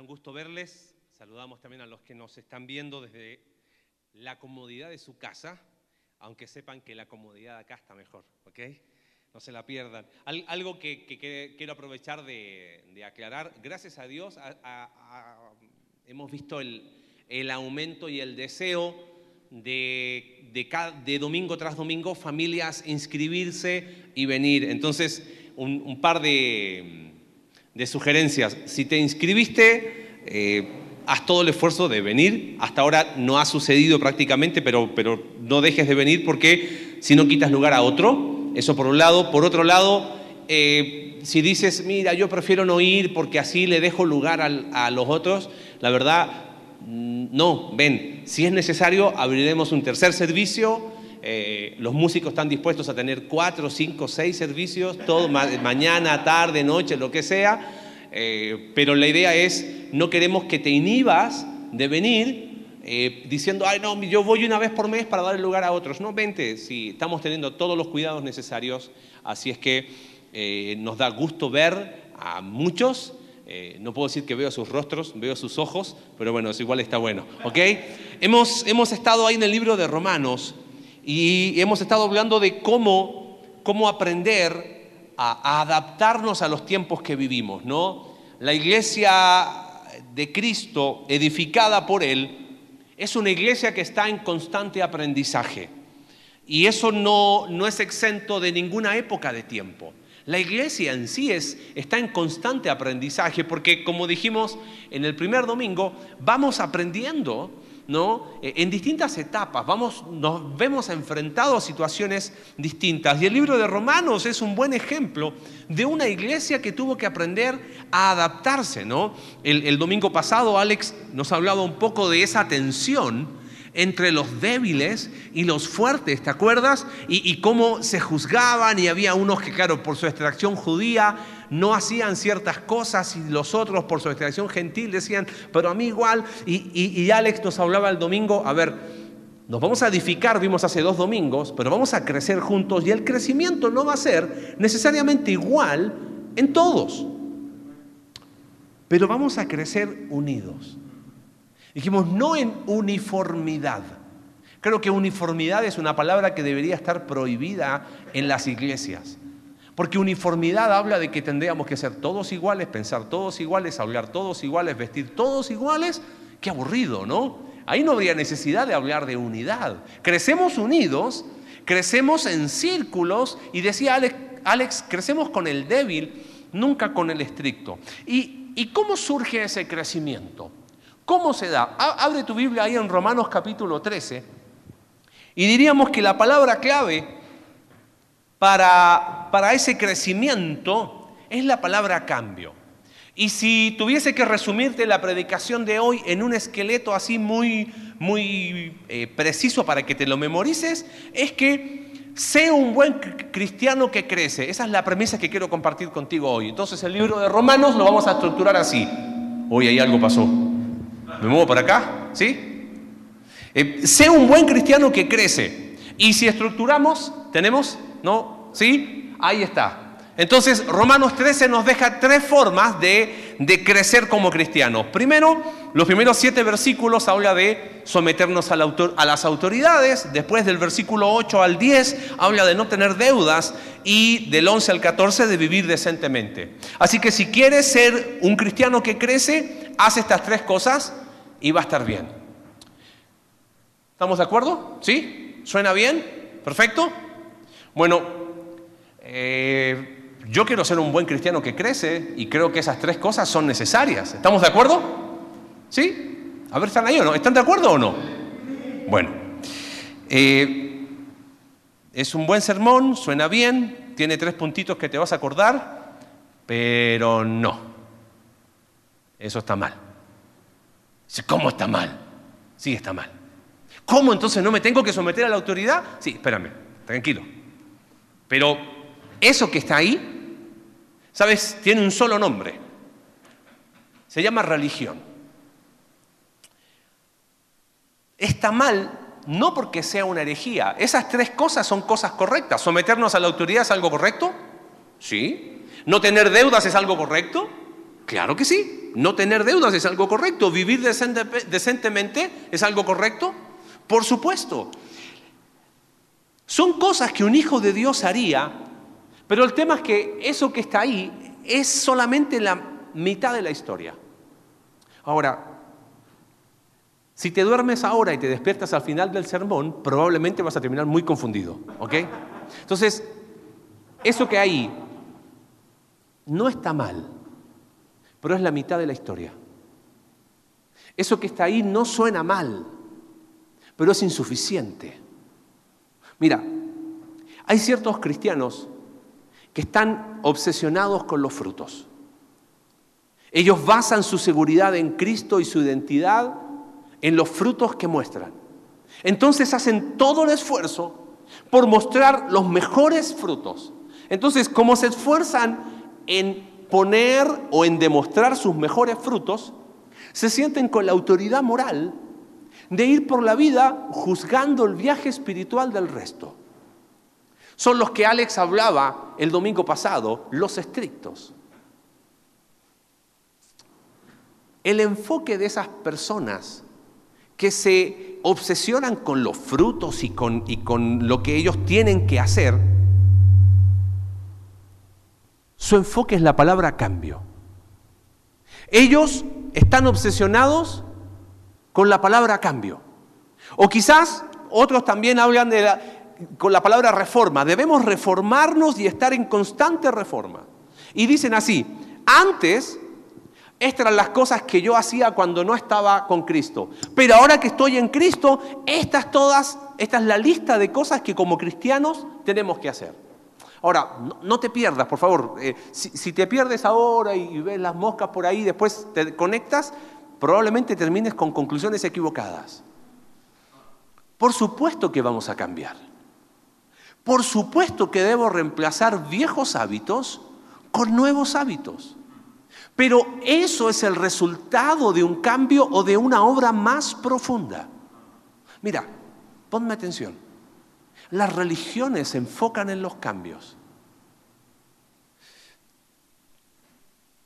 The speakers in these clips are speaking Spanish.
un gusto verles. Saludamos también a los que nos están viendo desde la comodidad de su casa, aunque sepan que la comodidad acá está mejor, ¿ok? No se la pierdan. algo que, quiero aprovechar de, aclarar, gracias a Dios hemos visto el, aumento y el deseo de, de, domingo tras domingo familias inscribirse y venir. Entonces, un par de de sugerencias. Si te inscribiste, eh, haz todo el esfuerzo de venir. Hasta ahora no ha sucedido prácticamente, pero, pero no dejes de venir porque si no quitas lugar a otro. Eso por un lado. Por otro lado, eh, si dices, mira, yo prefiero no ir porque así le dejo lugar a los otros, la verdad, mm, no, ven. Si es necesario, abriremos un tercer servicio. Eh, los músicos están dispuestos a tener cuatro, cinco, seis servicios, todo mañana, tarde, noche, lo que sea. Eh, pero la idea es, no queremos que te inhibas de venir eh, diciendo, ay, no, yo voy una vez por mes para dar el lugar a otros. No, vente, si estamos teniendo todos los cuidados necesarios, así es que nos da gusto ver a muchos. no puedo decir que veo sus rostros, veo sus ojos, pero bueno, eso igual está bueno. ¿ok? Hemos, hemos estado ahí en el libro de Romanos y hemos estado hablando de cómo, cómo aprender a, adaptarnos a los tiempos que vivimos, ¿no? La iglesia de Cristo, edificada por Él, es una iglesia que está en constante aprendizaje. Y eso no, no es exento de ninguna época de tiempo. La iglesia en sí es, está en constante aprendizaje porque, como dijimos en el primer domingo, vamos aprendiendo ¿no? Eh, en distintas etapas, vamos, nos vemos enfrentados a situaciones distintas. Y el libro de Romanos es un buen ejemplo de una iglesia que tuvo que aprender a adaptarse. El, el domingo pasado Alex nos hablaba un poco de esa tensión entre los débiles y los fuertes, ¿te acuerdas? Y, cómo se juzgaban y había unos que, claro, por su extracción judía no hacían ciertas cosas y los otros por su extracción gentil decían, pero a mí igual. Y, y Alex nos hablaba el domingo, a ver, nos vamos a edificar, vimos hace dos domingos, pero vamos a crecer juntos y el crecimiento no va a ser necesariamente igual en todos, pero vamos a crecer unidos. Dijimos, no en uniformidad. Creo que uniformidad es una palabra que debería estar prohibida en las iglesias. Porque uniformidad habla de que tendríamos que ser todos iguales, pensar todos iguales, hablar todos iguales, vestir todos iguales. Qué aburrido, ¿no? Ahí no habría necesidad de hablar de unidad. Crecemos unidos, crecemos en círculos y decía Alex, crecemos con el débil, nunca con el estricto. ¿Y, ¿Y cómo surge ese crecimiento? ¿Cómo se da? Abre tu Biblia ahí en Romanos capítulo 13 y diríamos que la palabra clave para, para ese crecimiento es la palabra cambio. Y si tuviese que resumirte la predicación de hoy en un esqueleto así muy, muy eh, preciso para que te lo memorices, es que sé un buen cristiano que crece. Esa es la premisa que quiero compartir contigo hoy. Entonces el libro de Romanos lo vamos a estructurar así. Hoy ahí algo pasó. ¿Me muevo para acá? ¿Sí? Eh, sé un buen cristiano que crece. Y si estructuramos, tenemos, ¿no? ¿Sí? Ahí está. Entonces, Romanos 13 nos deja tres formas de, de, crecer como cristianos. Primero, los primeros siete versículos habla de someternos autor, a las autoridades. Después, del versículo 8 al 10, habla de no tener deudas. Y del 11 al 14, de vivir decentemente. Así que si quieres ser un cristiano que crece, haz estas tres cosas y va a estar bien. ¿Estamos de acuerdo? ¿Sí? ¿Suena bien? ¿Perfecto? Bueno, eh, yo quiero ser un buen cristiano que crece y creo que esas tres cosas son necesarias. ¿Estamos de acuerdo? ¿Sí? A ver, ¿están ahí o no? ¿Están de acuerdo o no? Bueno, eh, es un buen sermón, suena bien, tiene tres puntitos que te vas a acordar, pero no. Eso está mal. ¿Cómo está mal? Sí, está mal. ¿Cómo entonces no me tengo que someter a la autoridad? Sí, espérame, tranquilo. Pero eso que está ahí, ¿sabes? Tiene un solo nombre. Se llama religión. Está mal no porque sea una herejía. Esas tres cosas son cosas correctas. ¿Someternos a la autoridad es algo correcto? Sí. ¿No tener deudas es algo correcto? Claro que sí. No tener deudas es algo correcto. Vivir decentemente es algo correcto. Por supuesto. Son cosas que un hijo de Dios haría, pero el tema es que eso que está ahí es solamente la mitad de la historia. Ahora, si te duermes ahora y te despiertas al final del sermón, probablemente vas a terminar muy confundido, ¿ok? Entonces, eso que hay no está mal, pero es la mitad de la historia. Eso que está ahí no suena mal, pero es insuficiente. Mira, hay ciertos cristianos que están obsesionados con los frutos. Ellos basan su seguridad en Cristo y su identidad en los frutos que muestran. Entonces hacen todo el esfuerzo por mostrar los mejores frutos. Entonces, como se esfuerzan en poner o en demostrar sus mejores frutos, se sienten con la autoridad moral de ir por la vida juzgando el viaje espiritual del resto. Son los que Alex hablaba el domingo pasado, los estrictos. El enfoque de esas personas que se obsesionan con los frutos y con, y con lo que ellos tienen que hacer, su enfoque es la palabra cambio. Ellos están obsesionados con la palabra cambio. O quizás otros también hablan de la, con la palabra reforma. Debemos reformarnos y estar en constante reforma. Y dicen así, antes estas eran las cosas que yo hacía cuando no estaba con Cristo. Pero ahora que estoy en Cristo, estas todas, esta es la lista de cosas que como cristianos tenemos que hacer. Ahora, no, te pierdas, por favor. Eh, si, te pierdes ahora y, ves las moscas por ahí, después te conectas, probablemente termines con conclusiones equivocadas. Por supuesto que vamos a cambiar. Por supuesto que debo reemplazar viejos hábitos con nuevos hábitos. Pero eso es el resultado de un cambio o de una obra más profunda. Mira, ponme atención. Las religiones se enfocan en los cambios.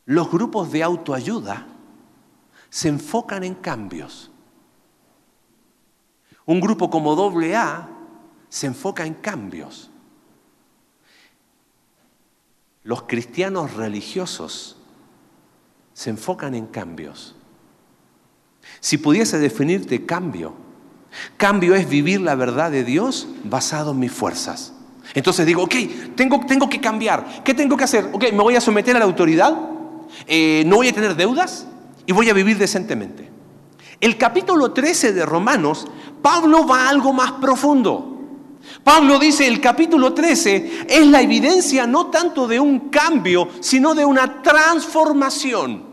Los grupos de autoayuda se enfocan en cambios. Un grupo como AA se enfoca en cambios. Los cristianos religiosos se enfocan en cambios. Si pudiese definirte cambio, cambio es vivir la verdad de Dios basado en mis fuerzas. Entonces digo, ok, tengo, tengo que cambiar. ¿Qué tengo que hacer? Ok, me voy a someter a la autoridad, eh, no voy a tener deudas y voy a vivir decentemente. El capítulo 13 de Romanos, Pablo va a algo más profundo. Pablo dice, el capítulo 13 es la evidencia no tanto de un cambio, sino de una transformación.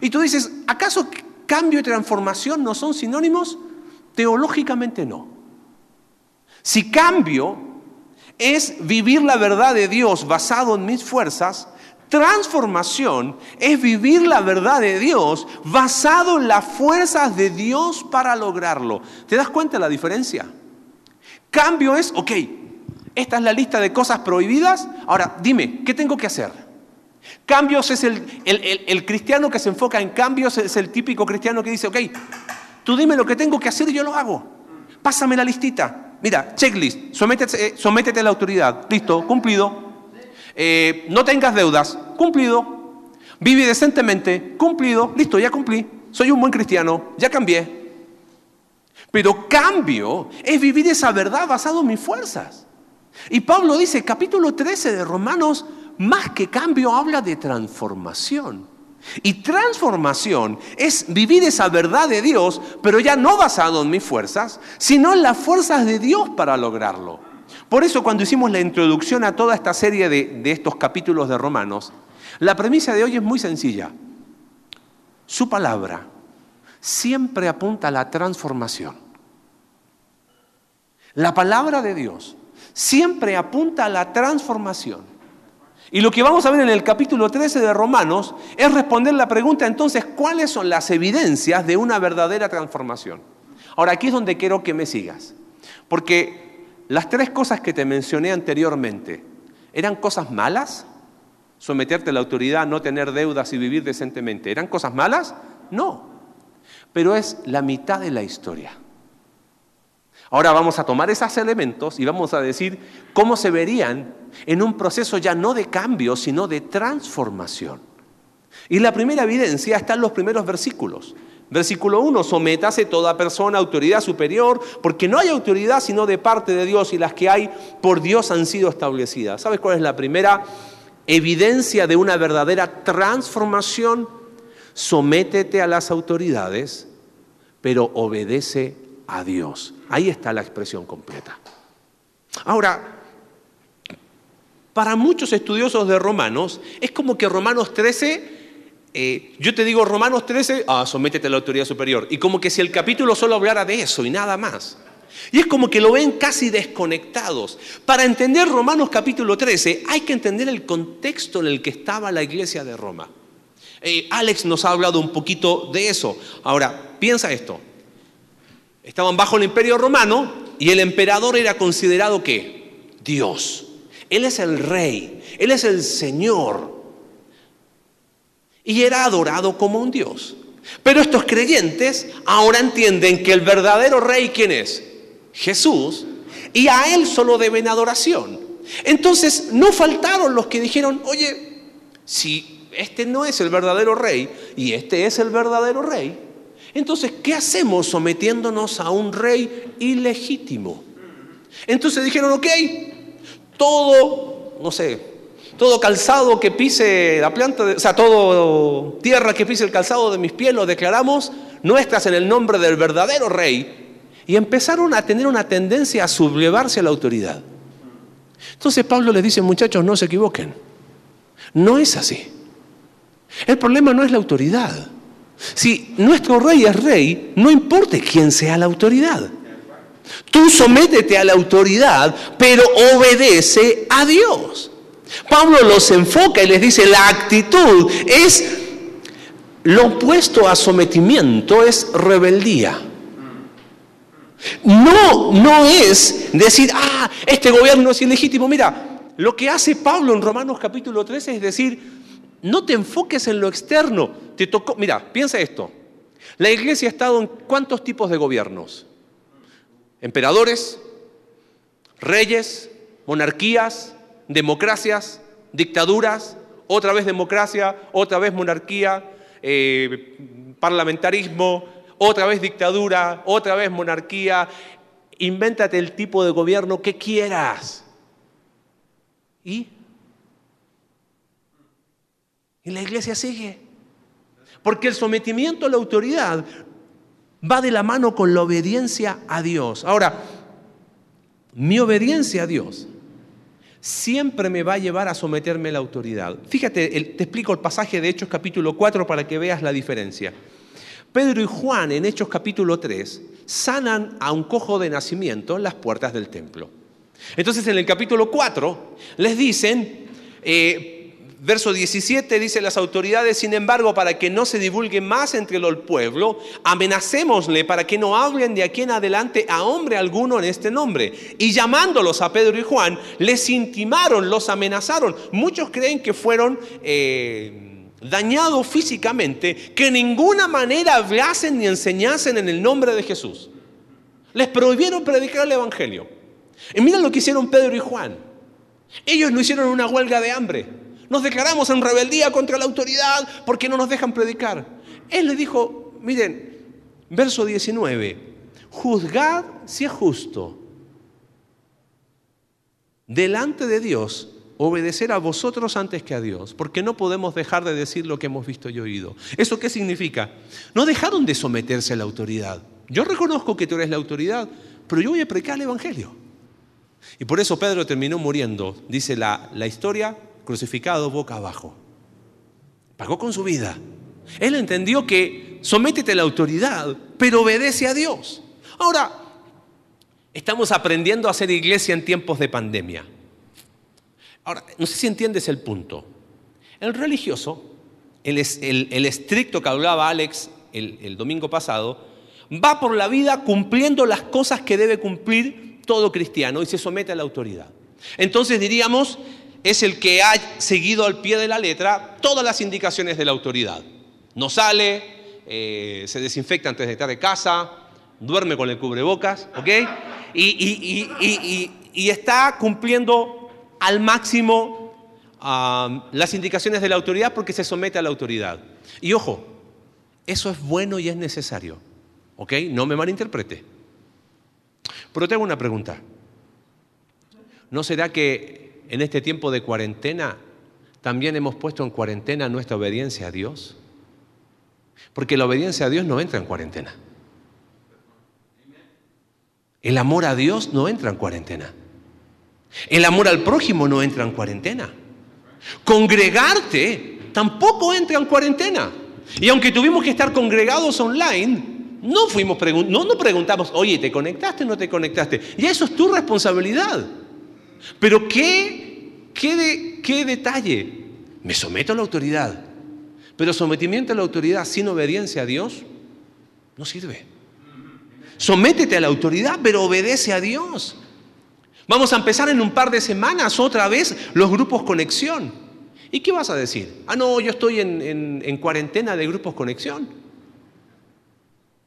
Y tú dices, ¿acaso cambio y transformación no son sinónimos? Teológicamente no. Si cambio es vivir la verdad de Dios basado en mis fuerzas, transformación es vivir la verdad de Dios basado en las fuerzas de Dios para lograrlo. ¿Te das cuenta de la diferencia? Cambio es, ok, esta es la lista de cosas prohibidas, ahora dime, ¿qué tengo que hacer? Cambios es el, cristiano que se enfoca en cambios, es el típico cristiano que dice, ok, tú dime lo que tengo que hacer y yo lo hago. Pásame la listita. Mira, checklist, sométete, eh, sométete a la autoridad. Listo, cumplido. Eh, no tengas deudas, cumplido. Vive decentemente, cumplido. Listo, ya cumplí. Soy un buen cristiano, ya cambié. Pero cambio es vivir esa verdad basado en mis fuerzas. Y Pablo dice, capítulo 13 de Romanos, más que cambio habla de transformación. Y transformación es vivir esa verdad de Dios, pero ya no basado en mis fuerzas, sino en las fuerzas de Dios para lograrlo. Por eso cuando hicimos la introducción a toda esta serie de, de estos capítulos de Romanos, la premisa de hoy es muy sencilla. Su palabra siempre apunta a la transformación. La palabra de Dios siempre apunta a la transformación. Y lo que vamos a ver en el capítulo 13 de Romanos es responder la pregunta entonces, ¿cuáles son las evidencias de una verdadera transformación? Ahora, aquí es donde quiero que me sigas. Porque las tres cosas que te mencioné anteriormente, ¿eran cosas malas? someterte a la autoridad, no tener deudas y vivir decentemente. ¿Eran cosas malas? No. Pero es la mitad de la historia. Ahora vamos a tomar esos elementos y vamos a decir cómo se verían en un proceso ya no de cambio, sino de transformación. Y la primera evidencia está en los primeros versículos. Versículo 1, sométase toda persona a autoridad superior, porque no hay autoridad sino de parte de Dios y las que hay por Dios han sido establecidas. ¿Sabes cuál es la primera evidencia de una verdadera transformación, sométete a las autoridades, pero obedece a Dios. Ahí está la expresión completa. Ahora, para muchos estudiosos de Romanos, es como que Romanos 13 eh, yo te digo Romanos 13, ah, sométete a la autoridad superior. Y como que si el capítulo solo hablara de eso y nada más. Y es como que lo ven casi desconectados. Para entender Romanos capítulo 13 hay que entender el contexto en el que estaba la iglesia de Roma. Eh, Alex nos ha hablado un poquito de eso. Ahora, piensa esto. Estaban bajo el imperio romano y el emperador era considerado ¿qué? Dios. Él es el rey, Él es el Señor. Y era adorado como un Dios. Pero estos creyentes ahora entienden que el verdadero rey, ¿quién es? Jesús, y a Él solo deben adoración. Entonces no faltaron los que dijeron, oye, si este no es el verdadero rey y este es el verdadero rey, entonces, ¿qué hacemos sometiéndonos a un rey ilegítimo? Entonces dijeron, ok, todo, no sé, todo calzado que pise la planta, o sea, todo tierra que pise el calzado de mis pies lo declaramos nuestras en el nombre del verdadero rey y empezaron a tener una tendencia a sublevarse a la autoridad. Entonces Pablo les dice, muchachos, no se equivoquen. No es así. El problema no es la autoridad. Si nuestro rey es rey, no importa quién sea la autoridad. Tú sométete a la autoridad, pero obedece a Dios. Pablo los enfoca y les dice, la actitud es lo opuesto a sometimiento, es rebeldía. No, no es decir, ah, este gobierno es ilegítimo. Mira, lo que hace Pablo en Romanos capítulo 13 es decir, no te enfoques en lo externo. Te tocó, mira, piensa esto. La iglesia ha estado en cuántos tipos de gobiernos? Emperadores, reyes, monarquías, democracias, dictaduras, otra vez democracia, otra vez monarquía, eh, parlamentarismo, otra vez dictadura, otra vez monarquía. Invéntate el tipo de gobierno que quieras. ¿Y? Y la iglesia sigue. Porque el sometimiento a la autoridad va de la mano con la obediencia a Dios. Ahora, mi obediencia a Dios siempre me va a llevar a someterme a la autoridad. Fíjate, te explico el pasaje de Hechos capítulo 4 para que veas la diferencia. Pedro y Juan en Hechos capítulo 3 sanan a un cojo de nacimiento en las puertas del templo. Entonces en el capítulo 4 les dicen, eh, verso 17 dice las autoridades, sin embargo, para que no se divulgue más entre el pueblo, amenacémosle para que no hablen de aquí en adelante a hombre alguno en este nombre. Y llamándolos a Pedro y Juan, les intimaron, los amenazaron. Muchos creen que fueron... Eh, dañado físicamente, que en ninguna manera hablasen ni enseñasen en el nombre de Jesús. Les prohibieron predicar el Evangelio. Y mira lo que hicieron Pedro y Juan. Ellos no hicieron una huelga de hambre. Nos declaramos en rebeldía contra la autoridad porque no nos dejan predicar. Él le dijo, miren, verso 19, juzgad si es justo delante de Dios obedecer a vosotros antes que a Dios, porque no podemos dejar de decir lo que hemos visto y oído. ¿Eso qué significa? No dejaron de someterse a la autoridad. Yo reconozco que tú eres la autoridad, pero yo voy a predicar el Evangelio. Y por eso Pedro terminó muriendo, dice la, la historia, crucificado boca abajo. Pagó con su vida. Él entendió que sométete a la autoridad, pero obedece a Dios. Ahora, estamos aprendiendo a hacer iglesia en tiempos de pandemia. Ahora, no sé si entiendes el punto. El religioso, el, estricto que hablaba Alex el, el domingo pasado, va por la vida cumpliendo las cosas que debe cumplir todo cristiano y se somete a la autoridad. Entonces diríamos, es el que ha seguido al pie de la letra todas las indicaciones de la autoridad. No sale, eh, se desinfecta antes de estar de casa, duerme con el cubrebocas, ¿ok? Y, está cumpliendo al máximo las indicaciones de la autoridad porque se somete a la autoridad. Y ojo, eso es bueno y es necesario, ¿ok? No me malinterprete. Pero tengo una pregunta. ¿No será que en este tiempo de cuarentena también hemos puesto en cuarentena nuestra obediencia a Dios? Porque la obediencia a Dios no entra en cuarentena. El amor a Dios no entra en cuarentena. El amor al prójimo no entra en cuarentena. Congregarte tampoco entra en cuarentena. Y aunque tuvimos que estar congregados online, no fuimos no nos preguntamos, oye, ¿te conectaste o no te conectaste? Y eso es tu responsabilidad. Pero qué, qué, qué detalle. Me someto a la autoridad. Pero sometimiento a la autoridad sin obediencia a Dios no sirve. Sométete a la autoridad, pero obedece a Dios. Vamos a empezar en un par de semanas otra vez los grupos conexión. ¿Y qué vas a decir? Ah, no, yo estoy en, cuarentena de grupos conexión.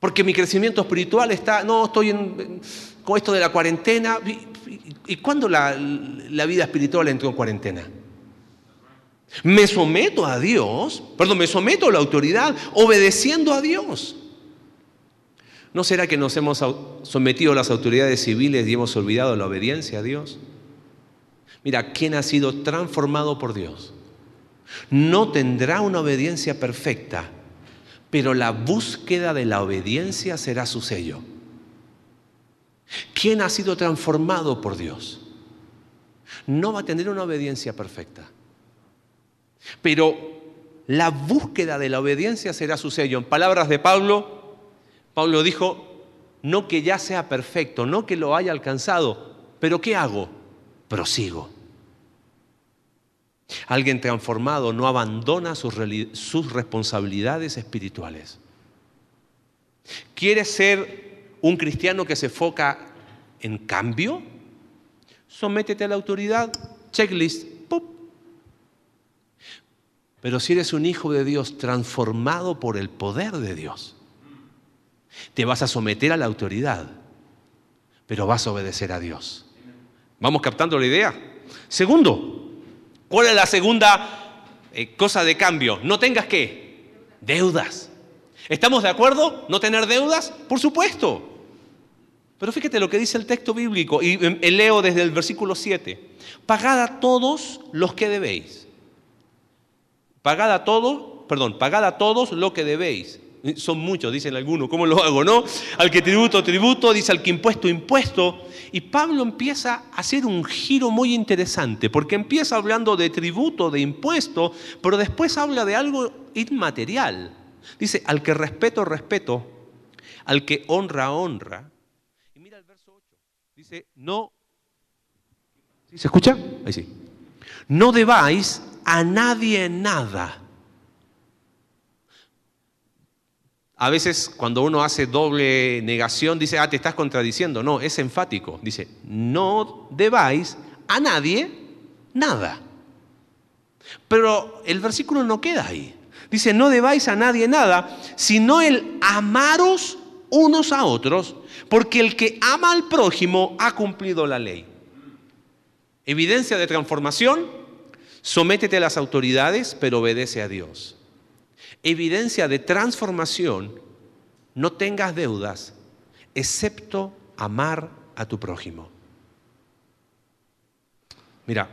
Porque mi crecimiento espiritual está, no, estoy con esto de la cuarentena. ¿Y, cuándo la, la vida espiritual entró en cuarentena? Me someto a Dios, perdón, me someto a la autoridad obedeciendo a Dios. ¿No será que nos hemos sometido a las autoridades civiles y hemos olvidado la obediencia a Dios? Mira, quien ha sido transformado por Dios no tendrá una obediencia perfecta, pero la búsqueda de la obediencia será su sello. ¿Quién ha sido transformado por Dios? No va a tener una obediencia perfecta, pero la búsqueda de la obediencia será su sello. En palabras de Pablo, Pablo dijo, no que ya sea perfecto, no que lo haya alcanzado, pero ¿qué hago? Prosigo. Alguien transformado no abandona sus, responsabilidades espirituales. ¿Quieres ser un cristiano que se enfoca en cambio? Sométete a la autoridad, checklist, Pero si eres un hijo de Dios transformado por el poder de Dios, te vas a someter a la autoridad, pero vas a obedecer a Dios. ¿Vamos captando la idea? Segundo, ¿Cuál es la segunda eh, cosa de cambio? No tengas qué? Deudas. ¿Estamos de acuerdo? ¿No tener deudas? Por supuesto. Pero fíjate lo que dice el texto bíblico, y em, leo desde el versículo 7. Pagad a todos los que debéis. Pagad a todos, perdón, pagad a todos lo que debéis. Son muchos, dicen algunos, ¿cómo lo hago, no? Al que tributo, tributo, dice al que impuesto, impuesto. Y Pablo empieza a hacer un giro muy interesante, porque empieza hablando de tributo, de impuesto, pero después habla de algo inmaterial. Dice, al que respeto, respeto, al que honra, honra. Y mira el verso 8, dice, no, ¿se escucha? Ahí sí. No debáis a nadie nada A veces cuando uno hace doble negación dice, ah, te estás contradiciendo. No, es enfático. Dice, no debáis a nadie nada. Pero el versículo no queda ahí. Dice, no debáis a nadie nada, sino el amaros unos a otros, porque el que ama al prójimo ha cumplido la ley. Evidencia de transformación, sométete a las autoridades, pero obedece a Dios evidencia de transformación, no tengas deudas, excepto amar a tu prójimo. Mira,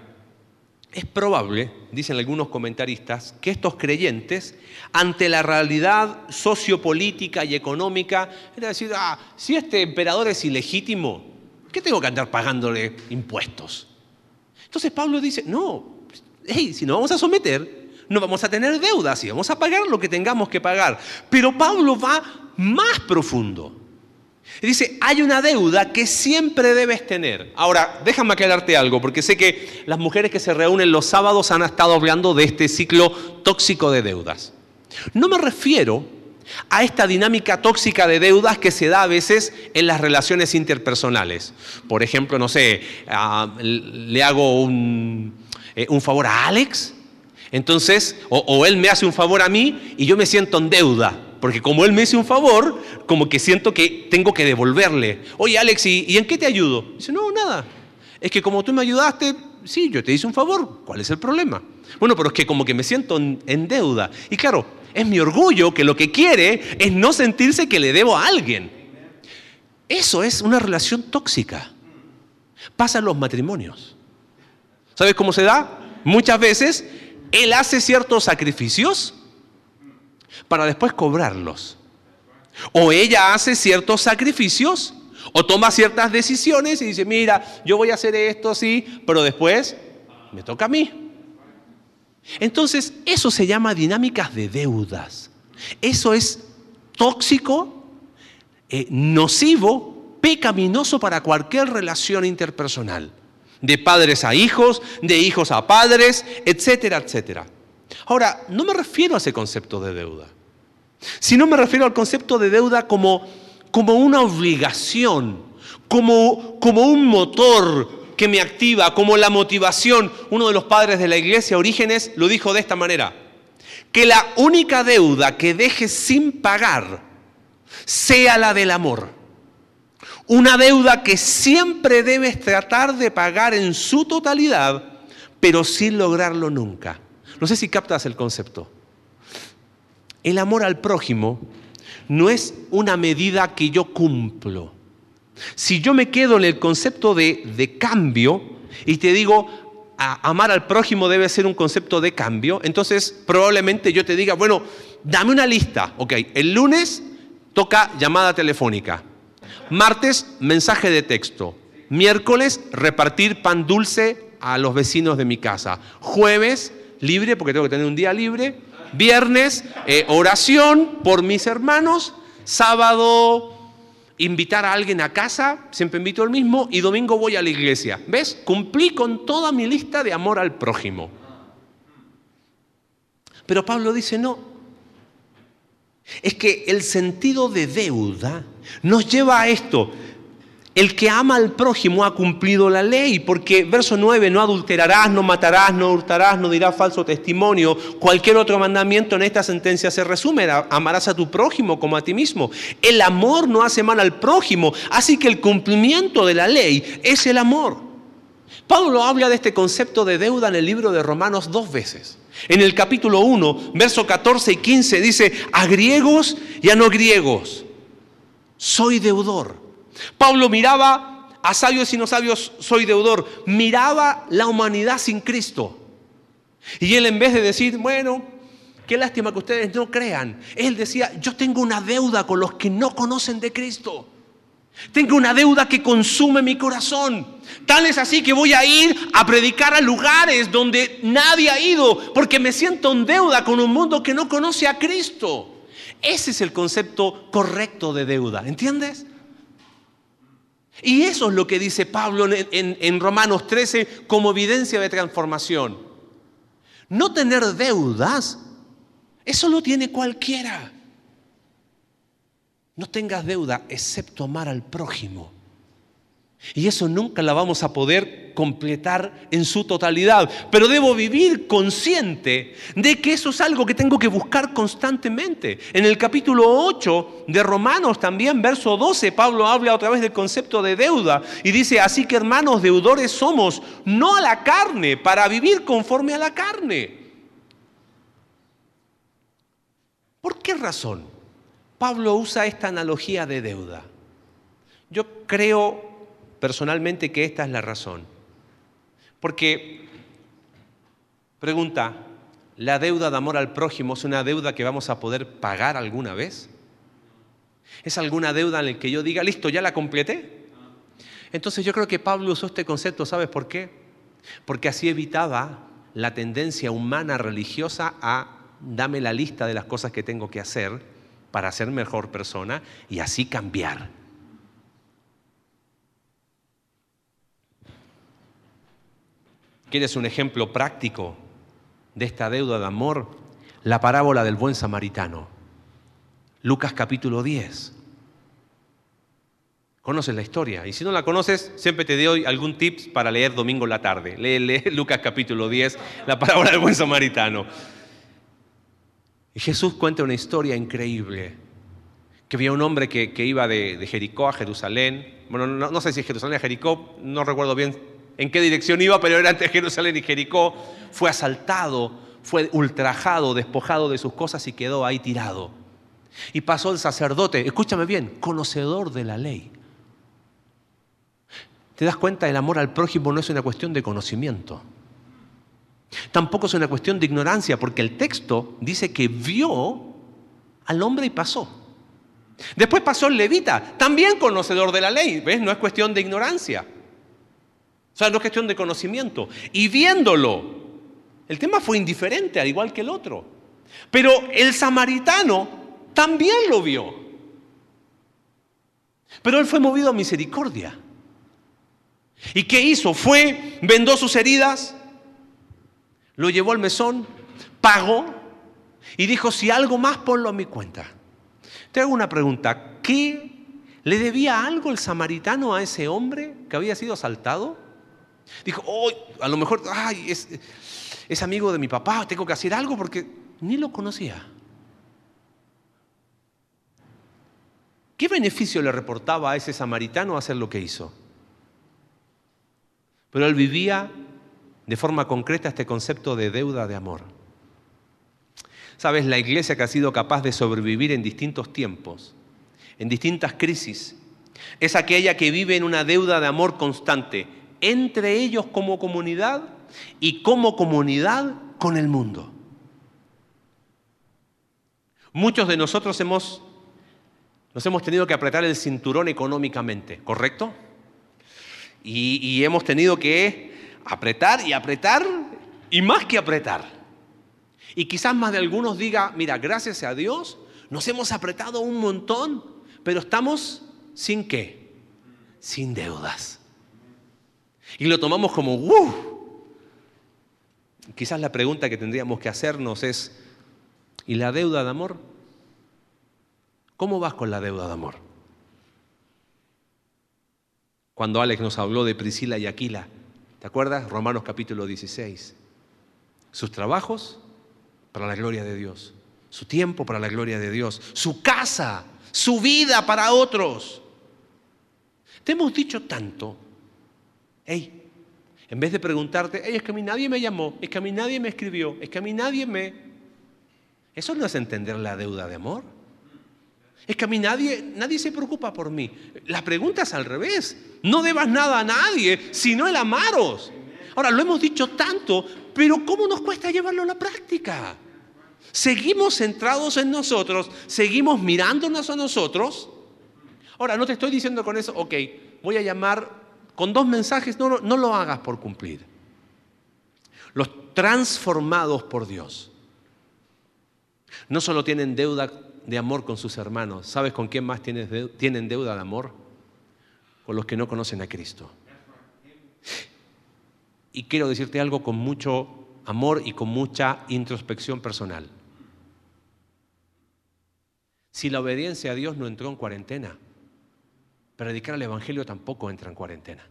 es probable, dicen algunos comentaristas, que estos creyentes, ante la realidad sociopolítica y económica, era decir, ah, si este emperador es ilegítimo, ¿qué tengo que andar pagándole impuestos? Entonces Pablo dice, no, si nos vamos a someter, no vamos a tener deudas y vamos a pagar lo que tengamos que pagar. Pero Pablo va más profundo. Y dice, hay una deuda que siempre debes tener. Ahora, déjame aclararte algo, porque sé que las mujeres que se reúnen los sábados han estado hablando de este ciclo tóxico de deudas. No me refiero a esta dinámica tóxica de deudas que se da a veces en las relaciones interpersonales. Por ejemplo, no sé, ah, le hago eh, un favor a Alex, entonces, o, él me hace un favor a mí y yo me siento en deuda, porque como él me hace un favor, como que siento que tengo que devolverle. Oye, Alex, ¿y, en qué te ayudo? Dice, no, nada. Es que como tú me ayudaste, sí, yo te hice un favor. ¿Cuál es el problema? Bueno, pero es que como que me siento en deuda. Y claro, es mi orgullo que lo que quiere es no sentirse que le debo a alguien. Eso es una relación tóxica. Pasa en los matrimonios. ¿Sabes cómo se da? Muchas veces él hace ciertos sacrificios para después cobrarlos. O ella hace ciertos sacrificios o toma ciertas decisiones y dice, mira, yo voy a hacer esto así, pero después me toca a mí. Entonces, eso se llama dinámicas de deudas. Eso es tóxico, eh, nocivo, pecaminoso para cualquier relación interpersonal de padres a hijos, de hijos a padres, etcétera, etcétera. Ahora, no me refiero a ese concepto de deuda, sino me refiero al concepto de deuda como, como una obligación, como, como un motor que me activa, como la motivación. Uno de los padres de la iglesia, Orígenes, lo dijo de esta manera, que la única deuda que dejes sin pagar sea la del amor. Una deuda que siempre debes tratar de pagar en su totalidad, pero sin lograrlo nunca. No sé si captas el concepto. El amor al prójimo no es una medida que yo cumplo. Si yo me quedo en el concepto de, cambio y te digo, amar al prójimo debe ser un concepto de cambio, entonces probablemente yo te diga, bueno, dame una lista. Ok, el lunes toca llamada telefónica. Martes, mensaje de texto. Miércoles, repartir pan dulce a los vecinos de mi casa. Jueves, libre, porque tengo que tener un día libre. Viernes, eh, oración por mis hermanos. Sábado, invitar a alguien a casa, siempre invito al mismo. Y domingo voy a la iglesia. ¿Ves? Cumplí con toda mi lista de amor al prójimo. Pero Pablo dice, no. Es que el sentido de deuda nos lleva a esto. El que ama al prójimo ha cumplido la ley, porque verso 9, no adulterarás, no matarás, no hurtarás, no dirás falso testimonio. Cualquier otro mandamiento en esta sentencia se resume, amarás a tu prójimo como a ti mismo. El amor no hace mal al prójimo, así que el cumplimiento de la ley es el amor. Pablo habla de este concepto de deuda en el libro de Romanos dos veces. En el capítulo 1, verso 14 y 15 dice, a griegos y a no griegos soy deudor. Pablo miraba a sabios y no sabios, soy deudor. Miraba la humanidad sin Cristo. Y él en vez de decir, bueno, qué lástima que ustedes no crean, él decía, yo tengo una deuda con los que no conocen de Cristo. Tengo una deuda que consume mi corazón. Tal es así que voy a ir a predicar a lugares donde nadie ha ido, porque me siento en deuda con un mundo que no conoce a Cristo. Ese es el concepto correcto de deuda, ¿entiendes? Y eso es lo que dice Pablo en, Romanos 13 como evidencia de transformación. No tener deudas, eso lo tiene cualquiera. No tengas deuda excepto amar al prójimo. Y eso nunca la vamos a poder completar en su totalidad. Pero debo vivir consciente de que eso es algo que tengo que buscar constantemente. En el capítulo 8 de Romanos también, verso 12, Pablo habla otra vez del concepto de deuda y dice, así que hermanos deudores somos, no a la carne, para vivir conforme a la carne. ¿Por qué razón Pablo usa esta analogía de deuda? Yo creo personalmente que esta es la razón. Porque, pregunta, ¿la deuda de amor al prójimo es una deuda que vamos a poder pagar alguna vez? ¿Es alguna deuda en la que yo diga, listo, ya la completé? Entonces yo creo que Pablo usó este concepto, ¿sabes por qué? Porque así evitaba la tendencia humana religiosa a dame la lista de las cosas que tengo que hacer para ser mejor persona y así cambiar. ¿Quieres un ejemplo práctico de esta deuda de amor? La parábola del buen samaritano. Lucas capítulo 10. Conoces la historia. Y si no la conoces, siempre te doy algún tips para leer domingo en la tarde. Lee, lee Lucas capítulo 10, la parábola del buen samaritano. Y Jesús cuenta una historia increíble. Que había un hombre que, iba de, Jericó a Jerusalén. Bueno, no, sé si es Jerusalén a Jericó, no recuerdo bien en qué dirección iba, pero era entre Jerusalén y Jericó. Fue asaltado, fue ultrajado, despojado de sus cosas y quedó ahí tirado. Y pasó el sacerdote, escúchame bien, conocedor de la ley. ¿Te das cuenta? El amor al prójimo no es una cuestión de conocimiento. Tampoco es una cuestión de ignorancia, porque el texto dice que vio al hombre y pasó. Después pasó el levita, también conocedor de la ley, ¿ves? No es cuestión de ignorancia. O sea, no es cuestión de conocimiento. Y viéndolo, el tema fue indiferente, al igual que el otro. Pero el samaritano también lo vio. Pero él fue movido a misericordia. ¿Y qué hizo? Fue, vendó sus heridas, lo llevó al mesón, pagó y dijo, si algo más, ponlo a mi cuenta. Te hago una pregunta, ¿qué le debía algo el samaritano a ese hombre que había sido asaltado? Dijo, oh, a lo mejor, es, es amigo de mi papá, tengo que hacer algo porque ni lo conocía. ¿Qué beneficio le reportaba a ese samaritano hacer lo que hizo? Pero él vivía de forma concreta este concepto de deuda de amor. Sabes, la iglesia que ha sido capaz de sobrevivir en distintos tiempos, en distintas crisis, es aquella que vive en una deuda de amor constante entre ellos como comunidad y como comunidad con el mundo. Muchos de nosotros hemos, nos hemos tenido que apretar el cinturón económicamente, ¿correcto? y hemos tenido que apretar y apretar y más que apretar. Y quizás más de algunos diga, mira, gracias a Dios nos hemos apretado un montón, pero estamos sin qué? Sin deudas. Y lo tomamos como, ¡uh! Quizás la pregunta que tendríamos que hacernos es, ¿y la deuda de amor? ¿Cómo vas con la deuda de amor? Cuando Alex nos habló de Priscila y Aquila, ¿Te acuerdas? Romanos capítulo 16. Sus trabajos para la gloria de Dios. Su tiempo para la gloria de Dios. Su casa, su vida para otros. Te hemos dicho tanto. Hey, en vez de preguntarte, hey, es que a mí nadie me llamó, es que a mí nadie me escribió, es que a mí nadie me... Eso no es entender la deuda de amor. Es que a mí nadie, nadie se preocupa por mí. La pregunta es al revés. No debas nada a nadie, sino el amaros. Ahora, lo hemos dicho tanto, pero ¿cómo nos cuesta llevarlo a la práctica? Seguimos centrados en nosotros, seguimos mirándonos a nosotros. Ahora, no te estoy diciendo con eso, ok, voy a llamar con dos mensajes, no, lo hagas por cumplir. Los transformados por Dios no solo tienen deuda de amor con sus hermanos. ¿Sabes con quién más tienen deuda de amor? Con los que no conocen a Cristo. Y quiero decirte algo con mucho amor y con mucha introspección personal. Si la obediencia a Dios no entró en cuarentena, predicar el Evangelio tampoco entra en cuarentena.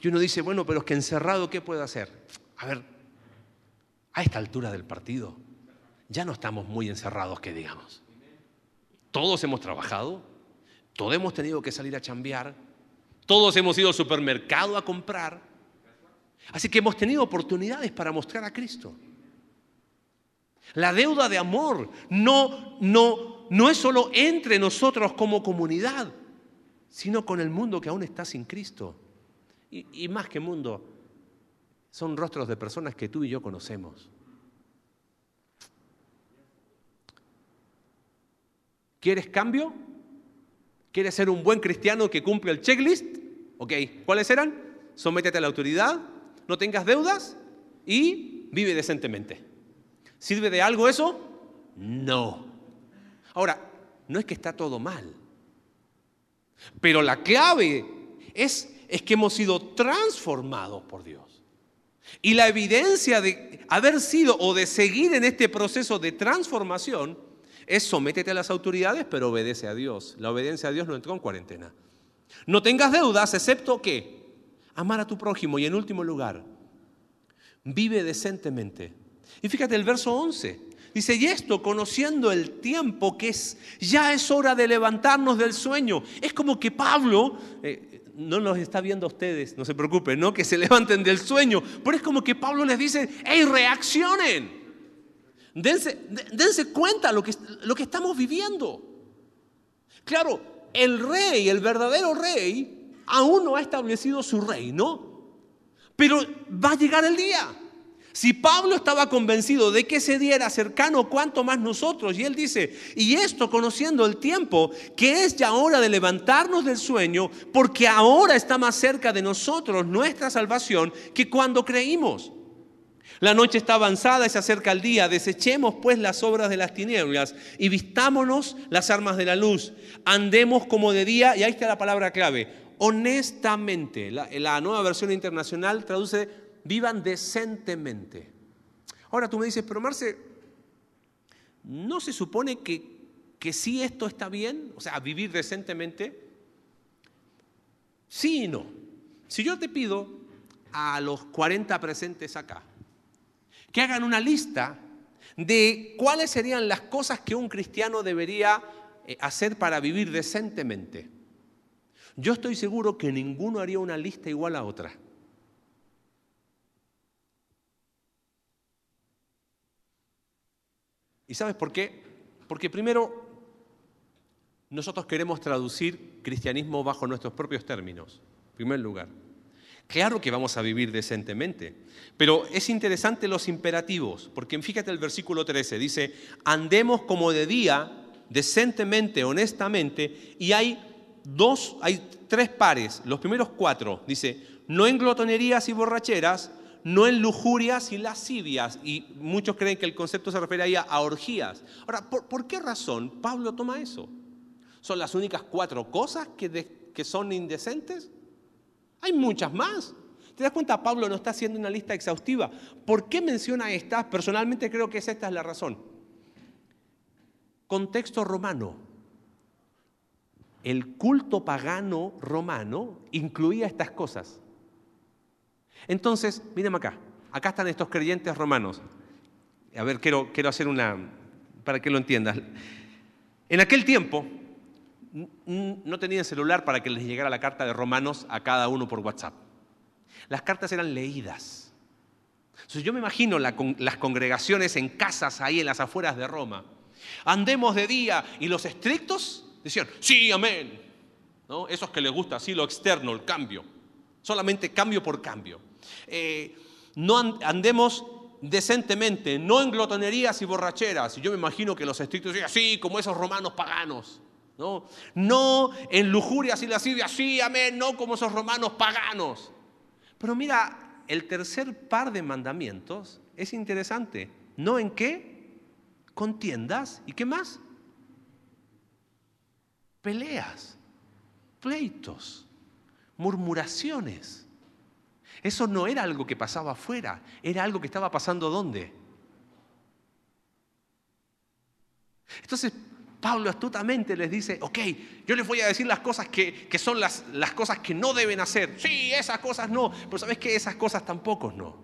Y uno dice, bueno, pero es que encerrado, ¿qué puedo hacer? A ver, a esta altura del partido, ya no estamos muy encerrados, que digamos. Todos hemos trabajado, todos hemos tenido que salir a chambear, todos hemos ido al supermercado a comprar. Así que hemos tenido oportunidades para mostrar a Cristo. La deuda de amor no, no, no es solo entre nosotros como comunidad, sino con el mundo que aún está sin Cristo. Y, y más que mundo, son rostros de personas que tú y yo conocemos. ¿Quieres cambio? ¿Quieres ser un buen cristiano que cumple el checklist? Ok, ¿cuáles eran? Sométete a la autoridad, no tengas deudas y vive decentemente. ¿Sirve de algo eso? No. Ahora, no es que está todo mal, pero la clave es, es que hemos sido transformados por Dios. Y la evidencia de haber sido o de seguir en este proceso de transformación es sométete a las autoridades, pero obedece a Dios. La obediencia a Dios no entró en cuarentena. No tengas deudas, excepto que amar a tu prójimo. Y en último lugar, vive decentemente. Y fíjate el verso 11. Dice, y esto conociendo el tiempo que es, ya es hora de levantarnos del sueño. Es como que Pablo, eh, no los está viendo a ustedes, no se preocupen, ¿no? Que se levanten del sueño. Pero es como que Pablo les dice, hey, reaccionen. Dense, dense cuenta lo que, lo que estamos viviendo. Claro, el rey, el verdadero rey, aún no ha establecido su reino, pero va a llegar el día. Si Pablo estaba convencido de que ese día era cercano, ¿cuánto más nosotros? Y él dice, y esto conociendo el tiempo, que es ya hora de levantarnos del sueño, porque ahora está más cerca de nosotros nuestra salvación que cuando creímos. La noche está avanzada se acerca el día. Desechemos pues las obras de las tinieblas y vistámonos las armas de la luz. Andemos como de día, y ahí está la palabra clave, honestamente. La, la nueva versión internacional traduce vivan decentemente. Ahora tú me dices, pero Marce, ¿no se supone que, que sí esto está bien? O sea, vivir decentemente. Sí y no. Si yo te pido a los 40 presentes acá que hagan una lista de cuáles serían las cosas que un cristiano debería eh, hacer para vivir decentemente. Yo estoy seguro que ninguno haría una lista igual a otra. ¿Y sabes por qué? Porque primero, nosotros queremos traducir cristianismo bajo nuestros propios términos, en primer lugar. Claro que vamos a vivir decentemente, pero es interesante los imperativos, porque fíjate el versículo 13, dice, andemos como de día, decentemente, honestamente, y hay dos, hay tres pares, los primeros cuatro, dice, no en glotonerías y borracheras, no en lujurias y lascivias. Y muchos creen que el concepto se refiere a orgías. Ahora, ¿por, qué razón Pablo toma eso? ¿Son las únicas cuatro cosas que son indecentes? Hay muchas más. ¿Te das cuenta? Pablo no está haciendo una lista exhaustiva. ¿Por qué menciona estas? Personalmente creo que esta es la razón. Contexto romano. El culto pagano romano incluía estas cosas. Entonces, mírenme acá. Acá están estos creyentes romanos. A ver, quiero, quiero hacer una, para que lo entiendas. En aquel tiempo no tenían celular para que les llegara la carta de Romanos a cada uno por WhatsApp. Las cartas eran leídas. Yo me imagino las congregaciones en casas ahí en las afueras de Roma. Andemos de día y los estrictos decían, sí, amén. Esos que les gusta así lo externo, el cambio. Solamente cambio por cambio. Eh, no andemos decentemente, no en glotonerías y borracheras. Y yo me imagino que los estrictos digan, así como esos romanos paganos. ¿No? no en lujurias y lascivias, sí, amén, no como esos romanos paganos. Pero mira, el tercer par de mandamientos es interesante. ¿No en qué? Contiendas. ¿Y qué más? Peleas, pleitos, murmuraciones. Eso no era algo que pasaba afuera, era algo que estaba pasando ¿dónde? Entonces, Pablo astutamente les dice, ok, yo les voy a decir las cosas que, son las, las, cosas que no deben hacer. Sí, esas cosas no, pero ¿sabes qué? Esas cosas tampoco no.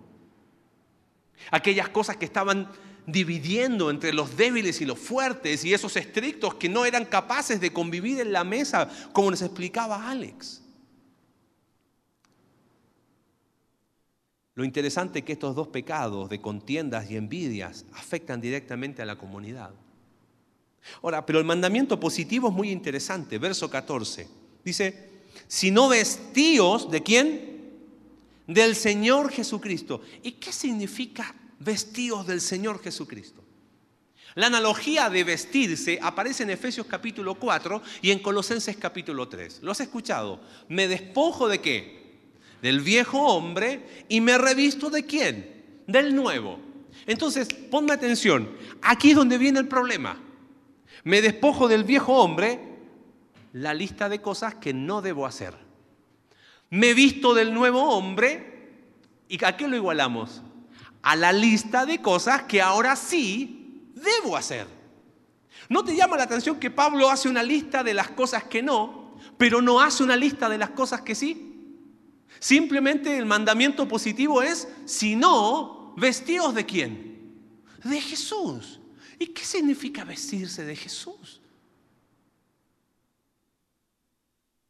Aquellas cosas que estaban dividiendo entre los débiles y los fuertes y esos estrictos que no eran capaces de convivir en la mesa, como nos explicaba Alex. Lo interesante es que estos dos pecados de contiendas y envidias afectan directamente a la comunidad. Ahora, pero el mandamiento positivo es muy interesante. Verso 14. Dice, si no vestíos de quién? Del Señor Jesucristo. ¿Y qué significa vestíos del Señor Jesucristo? La analogía de vestirse aparece en Efesios capítulo 4 y en Colosenses capítulo 3. ¿Lo has escuchado? Me despojo de qué? del viejo hombre y me revisto de quién? Del nuevo. Entonces, ponme atención, aquí es donde viene el problema. Me despojo del viejo hombre la lista de cosas que no debo hacer. Me visto del nuevo hombre y ¿a qué lo igualamos? A la lista de cosas que ahora sí debo hacer. ¿No te llama la atención que Pablo hace una lista de las cosas que no, pero no hace una lista de las cosas que sí? Simplemente el mandamiento positivo es, si no, vestíos de quién? De Jesús. ¿Y qué significa vestirse de Jesús?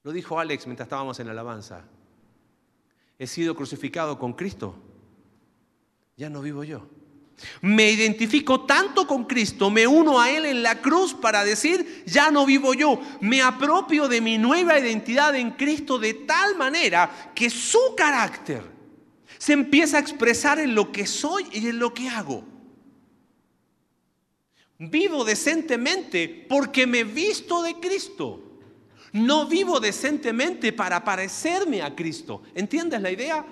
Lo dijo Alex mientras estábamos en la alabanza. He sido crucificado con Cristo. Ya no vivo yo. Me identifico tanto con Cristo, me uno a Él en la cruz para decir, ya no vivo yo. Me apropio de mi nueva identidad en Cristo de tal manera que su carácter se empieza a expresar en lo que soy y en lo que hago. Vivo decentemente porque me visto de Cristo. No vivo decentemente para parecerme a Cristo. ¿Entiendes la idea?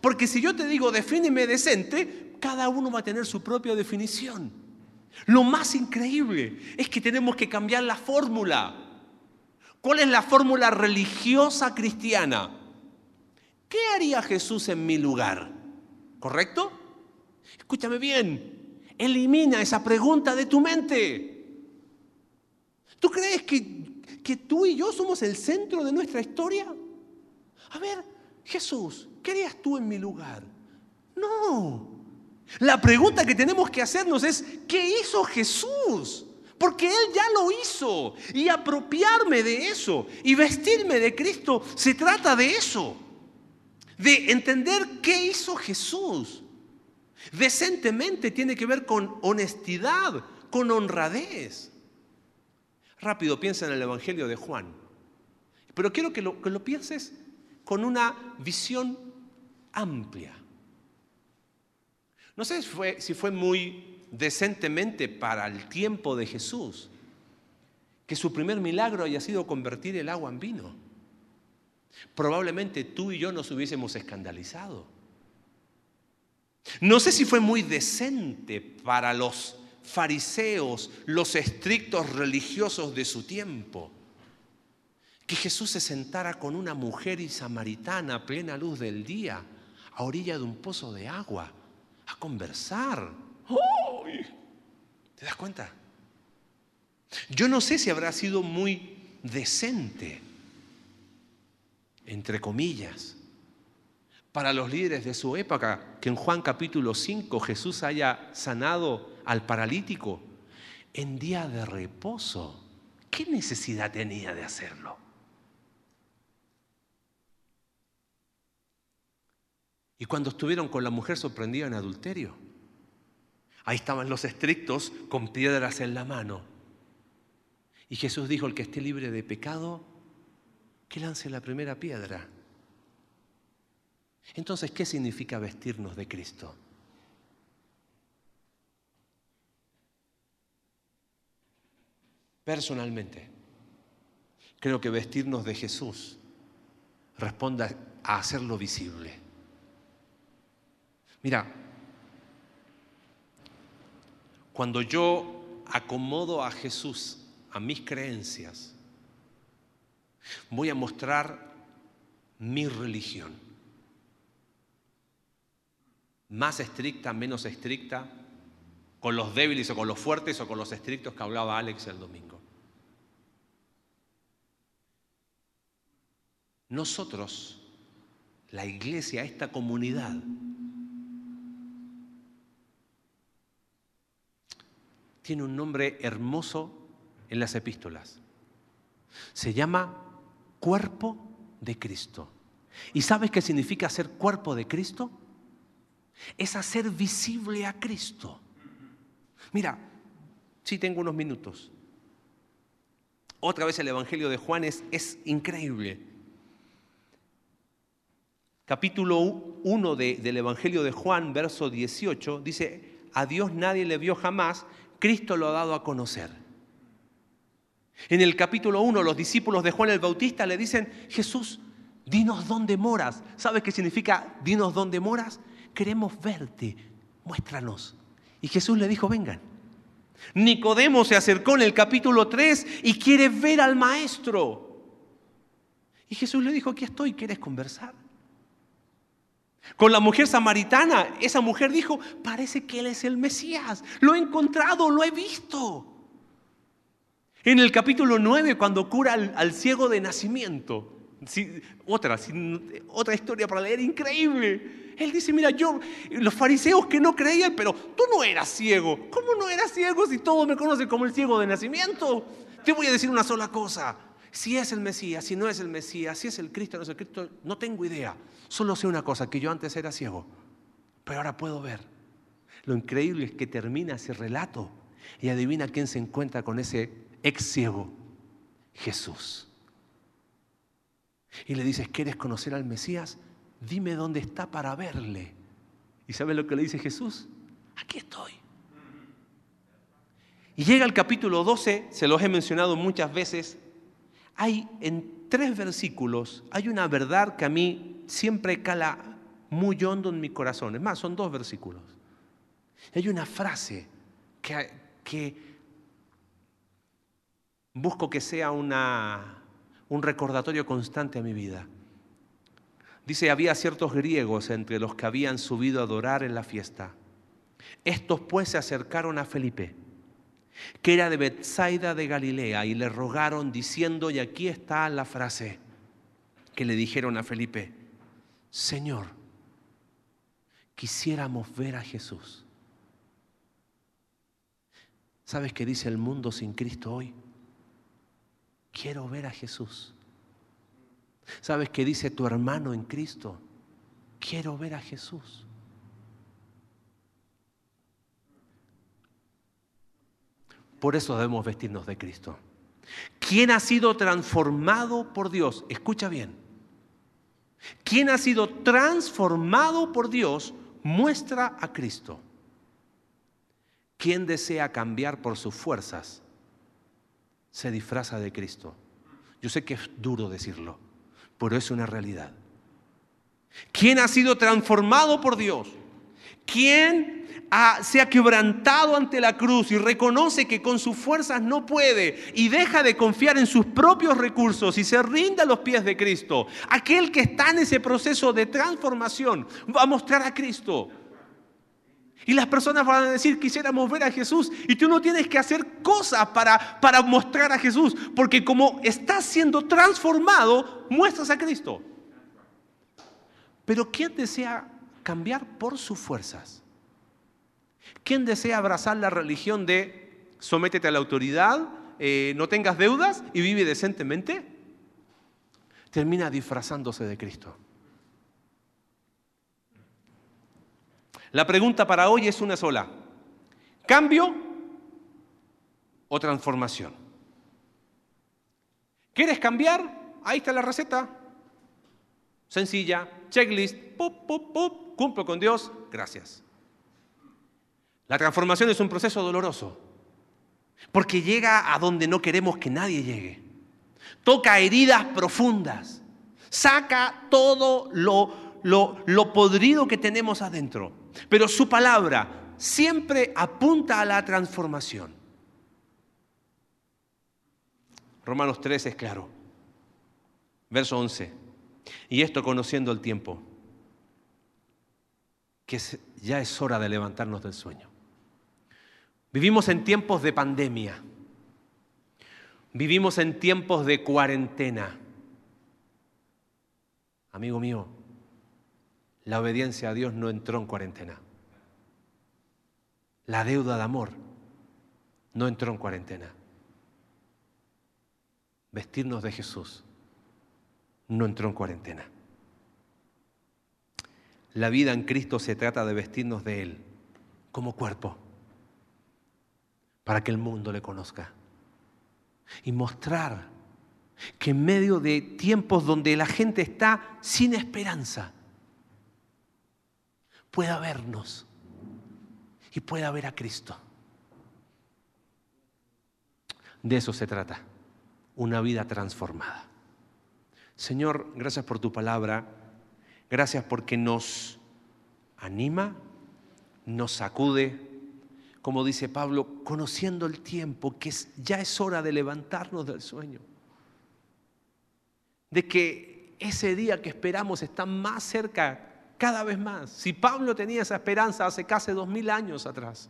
Porque si yo te digo defíneme decente, cada uno va a tener su propia definición. Lo más increíble es que tenemos que cambiar la fórmula. ¿Cuál es la fórmula religiosa cristiana? ¿Qué haría Jesús en mi lugar? ¿Correcto? Escúchame bien, elimina esa pregunta de tu mente. ¿Tú crees que que tú y yo somos el centro de nuestra historia? A ver, Jesús, ¿qué harías tú en mi lugar? No. La pregunta que tenemos que hacernos es, ¿qué hizo Jesús? Porque Él ya lo hizo. Y apropiarme de eso y vestirme de Cristo, se trata de eso. De entender qué hizo Jesús. Decentemente tiene que ver con honestidad, con honradez. Rápido, piensa en el Evangelio de Juan. Pero quiero que lo, pienses con una visión amplia. No sé si fue, si fue muy decentemente para el tiempo de Jesús que su primer milagro haya sido convertir el agua en vino. Probablemente tú y yo nos hubiésemos escandalizado. No sé si fue muy decente para los fariseos, los estrictos religiosos de su tiempo. Que Jesús se sentara con una mujer y samaritana a plena luz del día, a orilla de un pozo de agua, a conversar. ¿Te das cuenta? Yo no sé si habrá sido muy decente, entre comillas, para los líderes de su época, que en Juan capítulo 5 Jesús haya sanado al paralítico en día de reposo. ¿Qué necesidad tenía de hacerlo? Y cuando estuvieron con la mujer sorprendida en adulterio, ahí estaban los estrictos con piedras en la mano. Y Jesús dijo, el que esté libre de pecado, que lance la primera piedra. Entonces, ¿qué significa vestirnos de Cristo? Personalmente, creo que vestirnos de Jesús responda a hacerlo visible. Mira, cuando yo acomodo a Jesús a mis creencias, voy a mostrar mi religión. Más estricta, menos estricta, con los débiles o con los fuertes o con los estrictos que hablaba Alex el domingo. Nosotros, la iglesia, esta comunidad, tiene un nombre hermoso en las epístolas. Se llama cuerpo de Cristo. ¿Y sabes qué significa ser cuerpo de Cristo? Es hacer visible a Cristo. Mira, si tengo unos minutos. Otra vez el Evangelio de Juan es, es increíble capítulo 1 del Evangelio de Juan, verso 18, dice, a Dios nadie le vio jamás, Cristo lo ha dado a conocer. En el capítulo 1, los discípulos de Juan el Bautista le dicen, Jesús, dinos dónde moras. ¿Sabes qué significa dinos dónde moras? Queremos verte, muéstranos. Y Jesús le dijo, vengan. Nicodemo se acercó en el capítulo 3 y quiere ver al maestro. Y Jesús le dijo, aquí estoy, ¿quieres conversar? Con la mujer samaritana, esa mujer dijo, parece que Él es el Mesías. Lo he encontrado, lo he visto. En el capítulo 9, cuando cura al, ciego de nacimiento. otra, otra historia para leer increíble. Él dice, mira, yo, los fariseos que no creían, pero tú no eras ciego. ¿Cómo no eras ciego si todos me conocen como el ciego de nacimiento? Te voy a decir una sola cosa. Si es el Mesías, si no es el Mesías, si es el Cristo, no es el Cristo, no tengo idea. Solo sé una cosa, que yo antes era ciego, pero ahora puedo ver. Lo increíble es que termina ese relato y adivina quién se encuentra con ese ex ciego, Jesús. Y le dices, ¿quieres conocer al Mesías? Dime dónde está para verle. ¿Y sabes lo que le dice Jesús? Aquí estoy. Y llega el capítulo 12, se los he mencionado muchas veces. Hay en tres versículos, hay una verdad que a mí siempre cala muy hondo en mi corazón. Es más, son dos versículos. Hay una frase que, que busco que sea una, un recordatorio constante a mi vida. Dice, había ciertos griegos entre los que habían subido a adorar en la fiesta. Estos pues se acercaron a Felipe que era de Bethsaida de Galilea, y le rogaron diciendo, y aquí está la frase que le dijeron a Felipe, Señor, quisiéramos ver a Jesús. ¿Sabes qué dice el mundo sin Cristo hoy? Quiero ver a Jesús. ¿Sabes qué dice tu hermano en Cristo? Quiero ver a Jesús. Por eso debemos vestirnos de Cristo. ¿Quién ha sido transformado por Dios? Escucha bien. ¿Quién ha sido transformado por Dios muestra a Cristo. ¿Quién desea cambiar por sus fuerzas se disfraza de Cristo. Yo sé que es duro decirlo, pero es una realidad. ¿Quién ha sido transformado por Dios? ¿Quién se ha quebrantado ante la cruz y reconoce que con sus fuerzas no puede y deja de confiar en sus propios recursos y se rinde a los pies de Cristo, aquel que está en ese proceso de transformación va a mostrar a Cristo. Y las personas van a decir, quisiéramos ver a Jesús. Y tú no tienes que hacer cosas para, para mostrar a Jesús. Porque como estás siendo transformado, muestras a Cristo. Pero ¿quién desea cambiar por sus fuerzas? ¿Quién desea abrazar la religión de sométete a la autoridad, eh, no tengas deudas y vive decentemente? Termina disfrazándose de Cristo. La pregunta para hoy es una sola. ¿Cambio o transformación? ¿Quieres cambiar? Ahí está la receta. Sencilla, checklist, pup, pup, pup, cumplo con Dios, gracias. La transformación es un proceso doloroso, porque llega a donde no queremos que nadie llegue. Toca heridas profundas, saca todo lo, lo, podrido que tenemos adentro, pero su palabra siempre apunta a la transformación. Romanos 3 es claro. Verso 11. Y esto conociendo el tiempo, que ya es hora de levantarnos del sueño. Vivimos en tiempos de pandemia. Vivimos en tiempos de cuarentena. Amigo mío, la obediencia a Dios no entró en cuarentena. La deuda de amor no entró en cuarentena. Vestirnos de Jesús no entró en cuarentena. La vida en Cristo se trata de vestirnos de Él como cuerpo para que el mundo le conozca. Y mostrar que en medio de tiempos donde la gente está sin esperanza, pueda vernos y pueda ver a Cristo. De eso se trata, una vida transformada. Señor, gracias por tu palabra, gracias porque nos anima, nos sacude, como dice Pablo, conociendo el tiempo, que ya es hora de levantarnos del sueño. De que ese día que esperamos está más cerca cada vez más. Si Pablo tenía esa esperanza hace casi dos mil años atrás.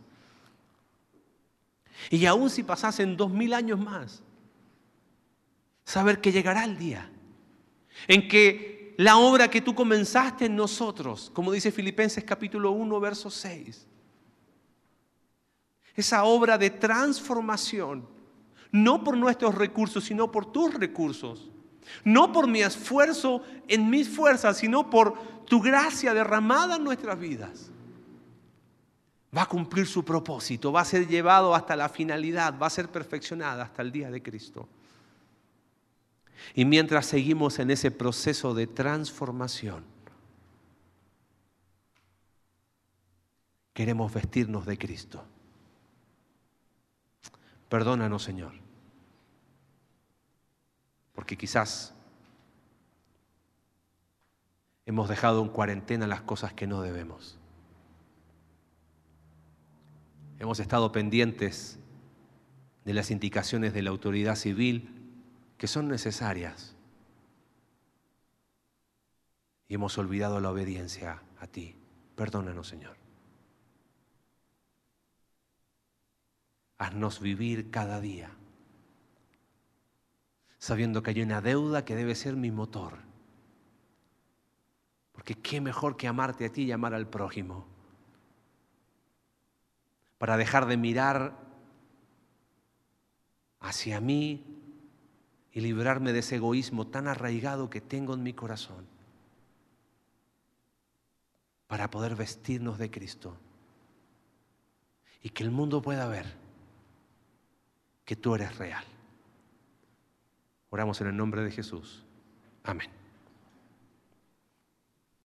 Y aún si pasasen dos mil años más, saber que llegará el día en que la obra que tú comenzaste en nosotros, como dice Filipenses capítulo 1, verso 6, esa obra de transformación, no por nuestros recursos, sino por tus recursos, no por mi esfuerzo en mis fuerzas, sino por tu gracia derramada en nuestras vidas, va a cumplir su propósito, va a ser llevado hasta la finalidad, va a ser perfeccionada hasta el día de Cristo. Y mientras seguimos en ese proceso de transformación, queremos vestirnos de Cristo. Perdónanos, Señor, porque quizás hemos dejado en cuarentena las cosas que no debemos. Hemos estado pendientes de las indicaciones de la autoridad civil que son necesarias. Y hemos olvidado la obediencia a ti. Perdónanos, Señor. Haznos vivir cada día, sabiendo que hay una deuda que debe ser mi motor. Porque qué mejor que amarte a ti y amar al prójimo. Para dejar de mirar hacia mí y librarme de ese egoísmo tan arraigado que tengo en mi corazón. Para poder vestirnos de Cristo y que el mundo pueda ver que tú eres real. Oramos en el nombre de Jesús. Amén.